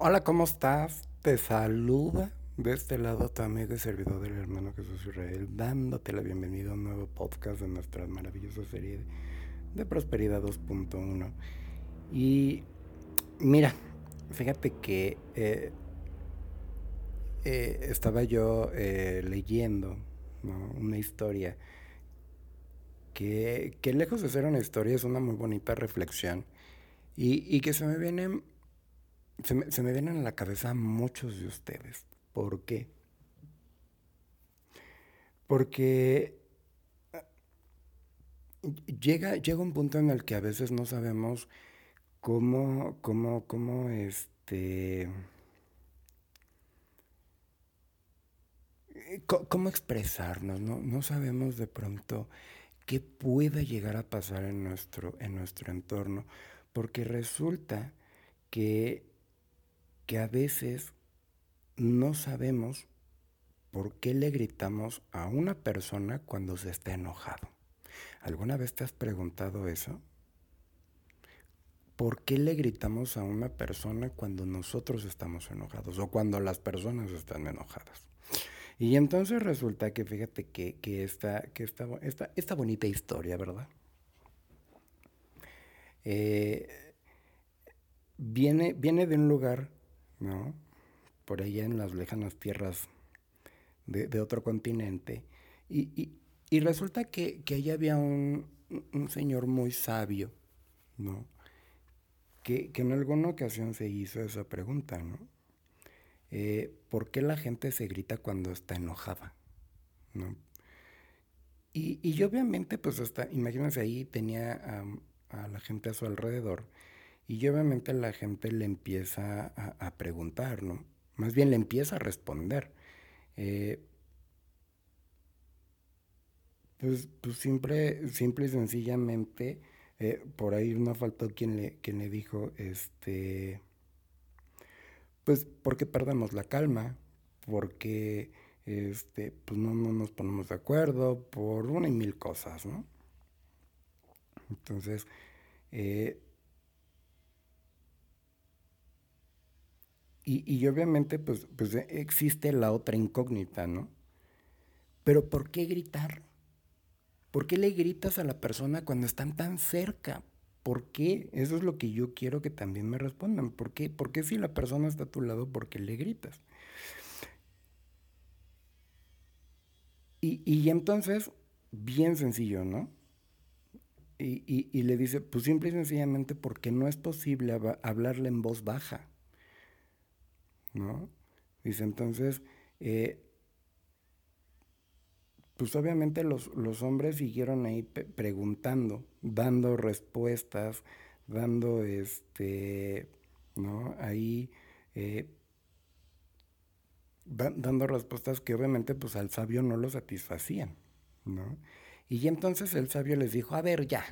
Hola, ¿cómo estás? Te saluda de este lado tu amigo y servidor del hermano Jesús Israel, dándote la bienvenida a un nuevo podcast de nuestra maravillosa serie de Prosperidad 2.1. Y mira, fíjate que eh, eh, estaba yo eh, leyendo una historia que, que, lejos de ser una historia es una muy bonita reflexión y, y que se me vienen se me, se me vienen a la cabeza muchos de ustedes. ¿Por qué? Porque ah, llega, llega un punto en el que a veces no sabemos cómo, cómo, cómo, este... cómo expresarnos, ¿no? no sabemos de pronto qué pueda llegar a pasar en nuestro, en nuestro entorno, porque resulta que que a veces no sabemos por qué le gritamos a una persona cuando se está enojado. ¿Alguna vez te has preguntado eso? ¿Por qué le gritamos a una persona cuando nosotros estamos enojados o cuando las personas están enojadas? Y entonces resulta que fíjate que, que, esta, que esta, esta, esta bonita historia, ¿verdad? Eh, viene, viene de un lugar ¿no? Por allá en las lejanas tierras de, otro continente. Y, resulta que, que allá había un, señor muy sabio, ¿no? Que, en alguna ocasión se hizo esa pregunta, ¿no? Eh, ¿Por qué la gente se grita cuando está enojada? ¿no? Y, y obviamente, pues hasta, imagínense ahí, tenía a la gente a su alrededor y obviamente la gente le empieza a, preguntar, ¿no? Más bien le empieza a responder. Eh, pues, pues simple, simple y sencillamente, eh, por ahí no faltó quien le, quien le dijo, este, pues porque perdemos la calma, porque este, pues no, no nos ponemos de acuerdo, por una y mil cosas, ¿no? Entonces, eh, Y, obviamente, pues, pues existe la otra incógnita, ¿no? Pero ¿por qué gritar? ¿Por qué le gritas a la persona cuando están tan cerca? ¿Por qué? Eso es lo que yo quiero que también me respondan. ¿Por qué? ¿Por qué si la persona está a tu lado, por qué le gritas? Y, y entonces, bien sencillo, ¿no? Y, y, le dice, pues simple y sencillamente porque no es posible hablarle en voz baja. ¿No? Dice, entonces, eh, pues obviamente los, hombres siguieron ahí preguntando, dando respuestas, dando este, ¿no? Ahí, eh, dando respuestas que obviamente pues al sabio no lo satisfacían, ¿no? Y entonces el sabio les dijo, a ver ya,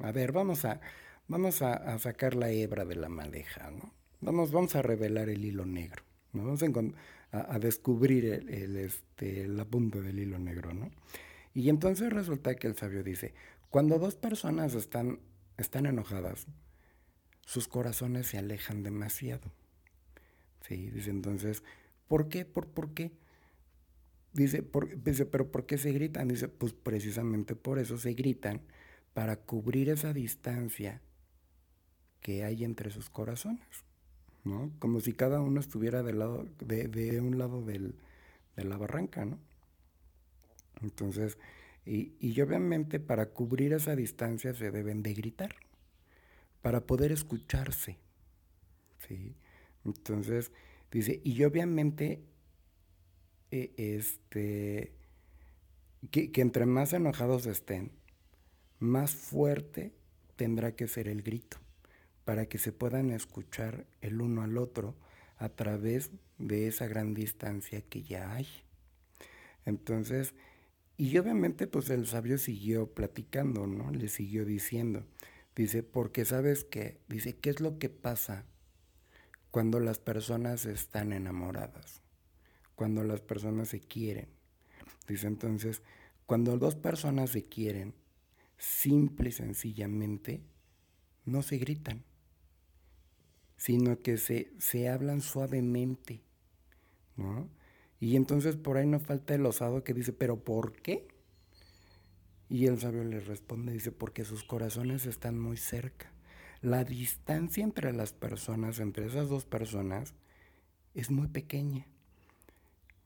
a ver, vamos a, vamos a, a sacar la hebra de la madeja, ¿no? Vamos, vamos a revelar el hilo negro, ¿no? Vamos a, descubrir el, este, la punta del hilo negro, ¿no? Y entonces resulta que el sabio dice, cuando dos personas están, están enojadas, sus corazones se alejan demasiado. Sí, dice entonces, ¿por qué? ¿Por, por qué? Dice, dice, pero ¿por qué se gritan? Dice, pues precisamente por eso se gritan, para cubrir esa distancia que hay entre sus corazones. Como si cada uno estuviera del lado, de, un lado de la barranca, ¿no? Entonces, y, obviamente para cubrir esa distancia se deben de gritar, para poder escucharse, ¿sí? Entonces, dice, y obviamente, e, este, que entre más enojados estén, más fuerte tendrá que ser el grito para que se puedan escuchar el uno al otro a través de esa gran distancia que ya hay. Entonces, y obviamente pues el sabio siguió platicando, ¿no? Le siguió diciendo, dice, porque sabes qué, dice, ¿qué es lo que pasa cuando las personas están enamoradas? Cuando las personas se quieren. Dice entonces, cuando dos personas se quieren, simple y sencillamente, no se gritan sino que se, se hablan suavemente, ¿no? Y entonces por ahí no falta el osado que dice, ¿pero por qué? Y el sabio le responde, dice, porque sus corazones están muy cerca. La distancia entre las personas, entre esas dos personas, es muy pequeña.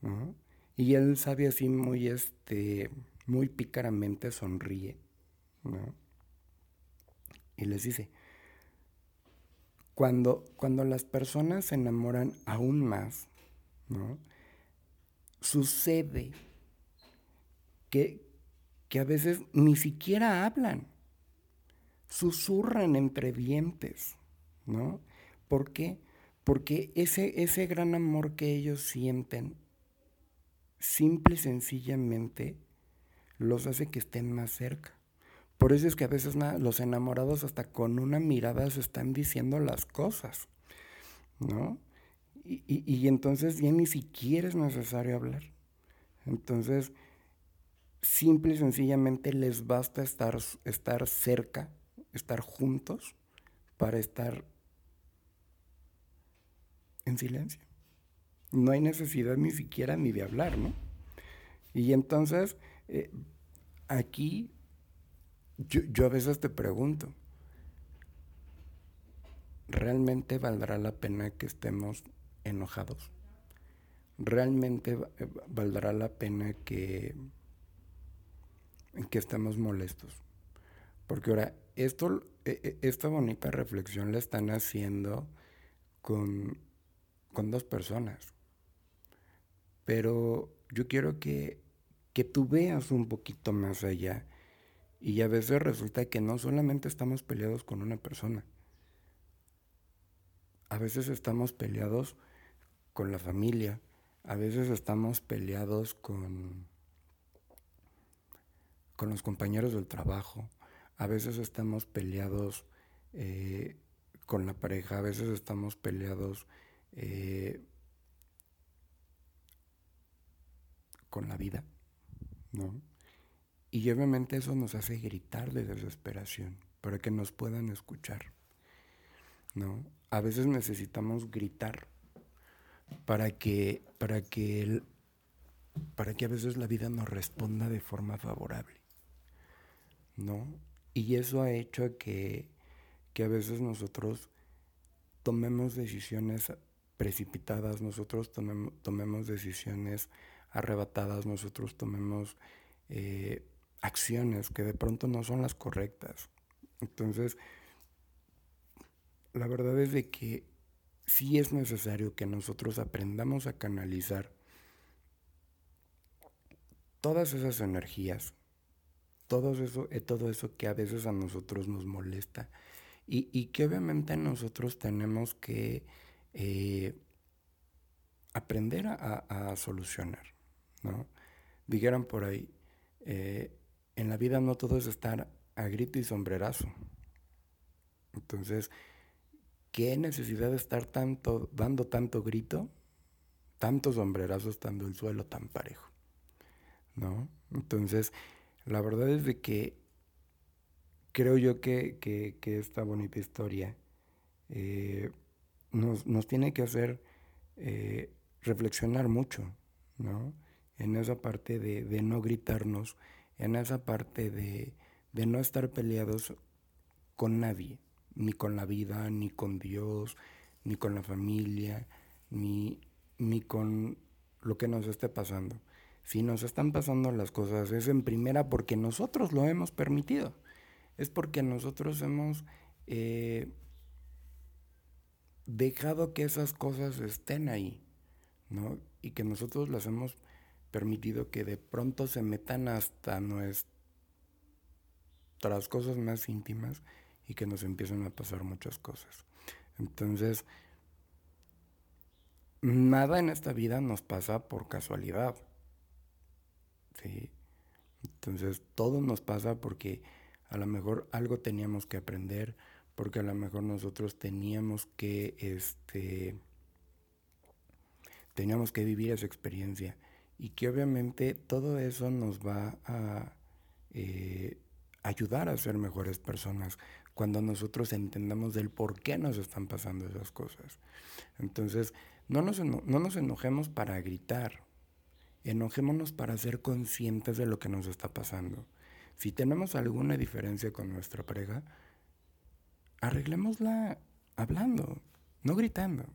¿no? Y el sabio así muy, este, muy pícaramente sonríe. ¿no? Y les dice, cuando, cuando las personas se enamoran aún más, ¿no? sucede que, que a veces ni siquiera hablan, susurran entre dientes, ¿no? ¿Por qué? Porque ese, ese gran amor que ellos sienten, simple y sencillamente, los hace que estén más cerca. Por eso es que a veces los enamorados hasta con una mirada se están diciendo las cosas, ¿no? Y, entonces ya ni siquiera es necesario hablar. Entonces, simple y sencillamente les basta estar, estar cerca, estar juntos, para estar en silencio. No hay necesidad ni siquiera ni de hablar, ¿no? Y entonces, eh, aquí yo, yo a veces te pregunto, ¿realmente valdrá la pena que estemos enojados. Realmente eh, valdrá la pena que, que estemos molestos. Porque ahora, esto, e, e, esta bonita reflexión la están haciendo con, con dos personas. Pero yo quiero que, que tú veas un poquito más allá. Y a veces resulta que no solamente estamos peleados con una persona. A veces estamos peleados con la familia, a veces estamos peleados con, con los compañeros del trabajo, a veces estamos peleados eh, con la pareja, a veces estamos peleados eh, con la vida, ¿no? Y obviamente eso nos hace gritar de desesperación para que nos puedan escuchar, ¿no? A veces necesitamos gritar para que, para que, para que a veces la vida nos responda de forma favorable, ¿no? Y eso ha hecho que, que a veces nosotros tomemos decisiones precipitadas, nosotros tomemos, decisiones arrebatadas, nosotros tomemos eh, acciones que de pronto no son las correctas. Entonces, la verdad es de que sí es necesario que nosotros aprendamos a canalizar todas esas energías, todo eso, eh, todo eso que a veces a nosotros nos molesta y, que obviamente nosotros tenemos que eh, aprender a, solucionar, ¿no? Dijeran por ahí, eh, en la vida no todo es estar a grito y sombrerazo. Entonces, ¿Qué necesidad de estar tanto, dando tanto grito, tantos sombrerazos estando el suelo tan parejo? ¿No? Entonces, la verdad es de que creo yo que, esta bonita historia eh, nos, tiene que hacer eh, reflexionar mucho, ¿no? En esa parte de, no gritarnos, en esa parte de, de no estar peleados con nadie ni con la vida, ni con Dios, ni con la familia, ni, ni con lo que nos esté pasando. Si nos están pasando las cosas es en primera porque nosotros lo hemos permitido. Es porque nosotros hemos eh, dejado que esas cosas estén ahí, ¿no? Y que nosotros las hemos permitido que de pronto se metan hasta nuestras cosas más íntimas y que nos empiezan a pasar muchas cosas. Entonces, nada en esta vida nos pasa por casualidad. ¿sí? Entonces, todo nos pasa porque a lo mejor algo teníamos que aprender, porque a lo mejor nosotros teníamos que, este, teníamos que vivir esa experiencia y que obviamente todo eso nos va a eh, ayudar a ser mejores personas, cuando nosotros entendamos del por qué nos están pasando esas cosas. Entonces, no nos, no nos enojemos para gritar, enojémonos para ser conscientes de lo que nos está pasando. Si tenemos alguna diferencia con nuestra pareja, arreglémosla hablando, no gritando.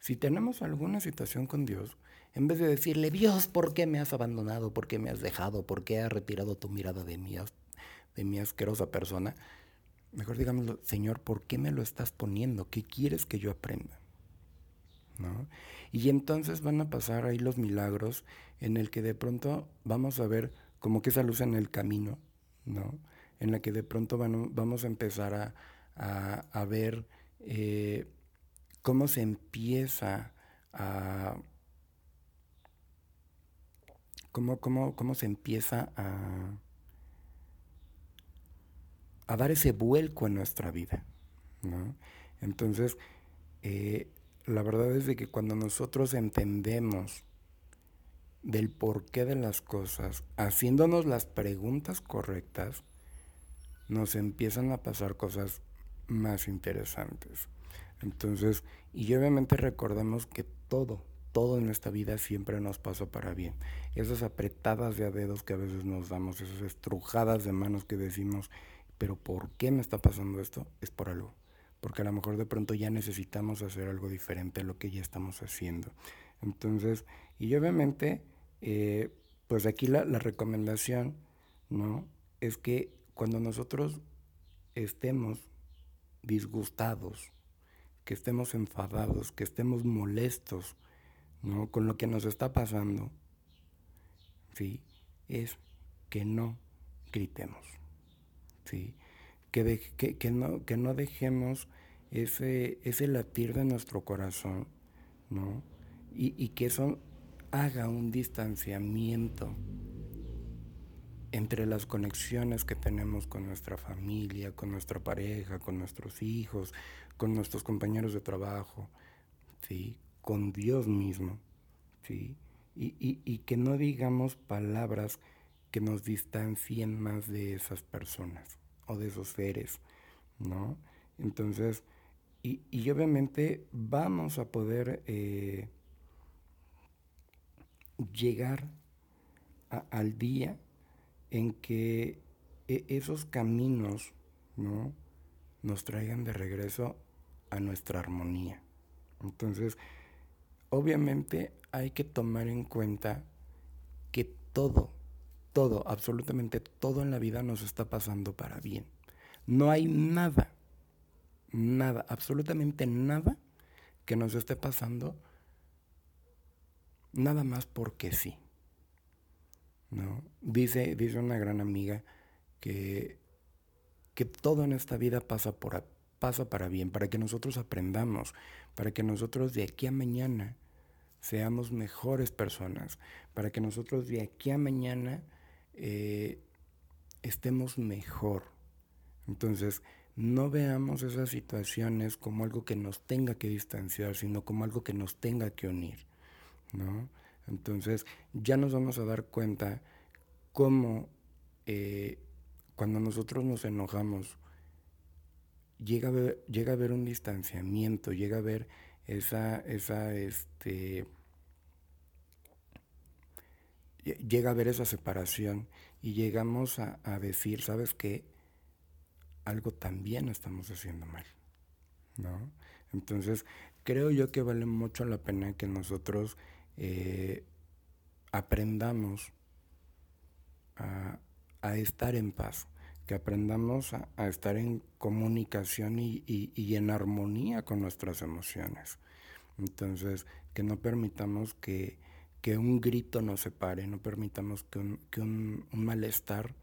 Si tenemos alguna situación con Dios, en vez de decirle, Dios, ¿por qué me has abandonado? ¿Por qué me has dejado? ¿Por qué has retirado tu mirada de mi, de mi asquerosa persona? Mejor digámoslo, Señor, ¿por qué me lo estás poniendo? ¿Qué quieres que yo aprenda? ¿No? Y entonces van a pasar ahí los milagros en el que de pronto vamos a ver como que esa luz en el camino, ¿no? En la que de pronto vamos a empezar a, ver eh, cómo se empieza a... Cómo, cómo se empieza a, a dar ese vuelco en nuestra vida. ¿no? Entonces, eh, la verdad es de que cuando nosotros entendemos del porqué de las cosas, haciéndonos las preguntas correctas, nos empiezan a pasar cosas más interesantes. Entonces, y obviamente recordemos que todo, todo en esta vida siempre nos pasa para bien. Esas apretadas de dedos que a veces nos damos, esas estrujadas de manos que decimos, pero ¿por qué me está pasando esto? Es por algo. Porque a lo mejor de pronto ya necesitamos hacer algo diferente a lo que ya estamos haciendo. Entonces, y obviamente, eh, pues aquí la, la recomendación, ¿no? Es que cuando nosotros estemos disgustados, que estemos enfadados, que estemos molestos, ¿no? Con lo que nos está pasando, ¿sí? Es que no gritemos, ¿sí? Que, que, no, que no dejemos ese, ese latir de nuestro corazón, ¿no? Y, y que eso haga un distanciamiento entre las conexiones que tenemos con nuestra familia, con nuestra pareja, con nuestros hijos, con nuestros compañeros de trabajo, ¿sí? con Dios mismo, ¿sí? Y, y, que no digamos palabras que nos distancien más de esas personas o de esos seres, ¿no? Entonces, y, y obviamente vamos a poder eh, llegar al día en que e, esos caminos, ¿no? Nos traigan de regreso a nuestra armonía. Entonces, obviamente hay que tomar en cuenta que todo, todo, absolutamente todo en la vida nos está pasando para bien. No hay nada, nada, absolutamente nada que nos esté pasando nada más porque sí. ¿No? Dice, dice una gran amiga que, que todo en esta vida pasa por, pasa para bien, para que nosotros aprendamos, para que nosotros de aquí a mañana seamos mejores personas, para que nosotros de aquí a mañana eh, estemos mejor. Entonces, no veamos esas situaciones como algo que nos tenga que distanciar, sino como algo que nos tenga que unir, ¿no? Entonces, ya nos vamos a dar cuenta cómo eh, cuando nosotros nos enojamos, llega a haber, llega a haber un distanciamiento, llega a haber esa, esa, este, llega a haber esa separación y llegamos a, decir, ¿sabes qué? Algo también estamos haciendo mal, ¿no? Entonces, creo yo que vale mucho la pena que nosotros eh, aprendamos a, a estar en paz que aprendamos a, estar en comunicación y, en armonía con nuestras emociones. Entonces, que no permitamos que, un grito nos separe, no permitamos que, un, malestar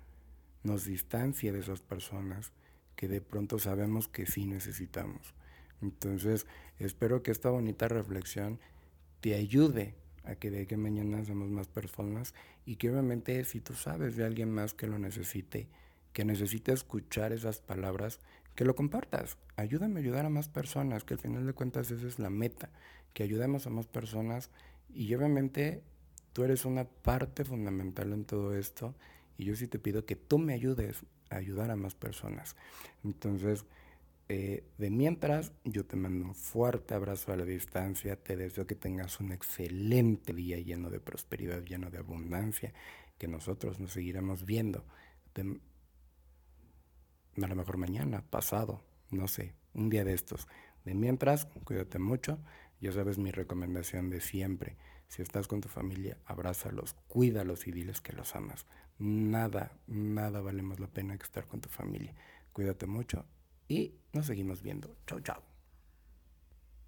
nos distancie de esas personas que de pronto sabemos que sí necesitamos. Entonces, espero que esta bonita reflexión te ayude a que de que mañana seamos más personas y que obviamente si tú sabes de alguien más que lo necesite, que necesita escuchar esas palabras, que lo compartas. Ayúdame a ayudar a más personas, que al final de cuentas esa es la meta, que ayudemos a más personas y obviamente tú eres una parte fundamental en todo esto y yo sí te pido que tú me ayudes ayudar a más personas. Entonces, eh, de mientras, yo te mando un fuerte abrazo a la distancia, te deseo que tengas un excelente día lleno de prosperidad, lleno de abundancia, que nosotros nos seguiremos viendo. a lo mejor mañana, pasado, no sé, un día de estos. De mientras, cuídate mucho. Ya sabes mi recomendación de siempre. Si estás con tu familia, abrázalos, cuídalos y diles que los amas. Nada, nada vale más la pena que estar con tu familia. Cuídate mucho y nos seguimos viendo. Chao, chao.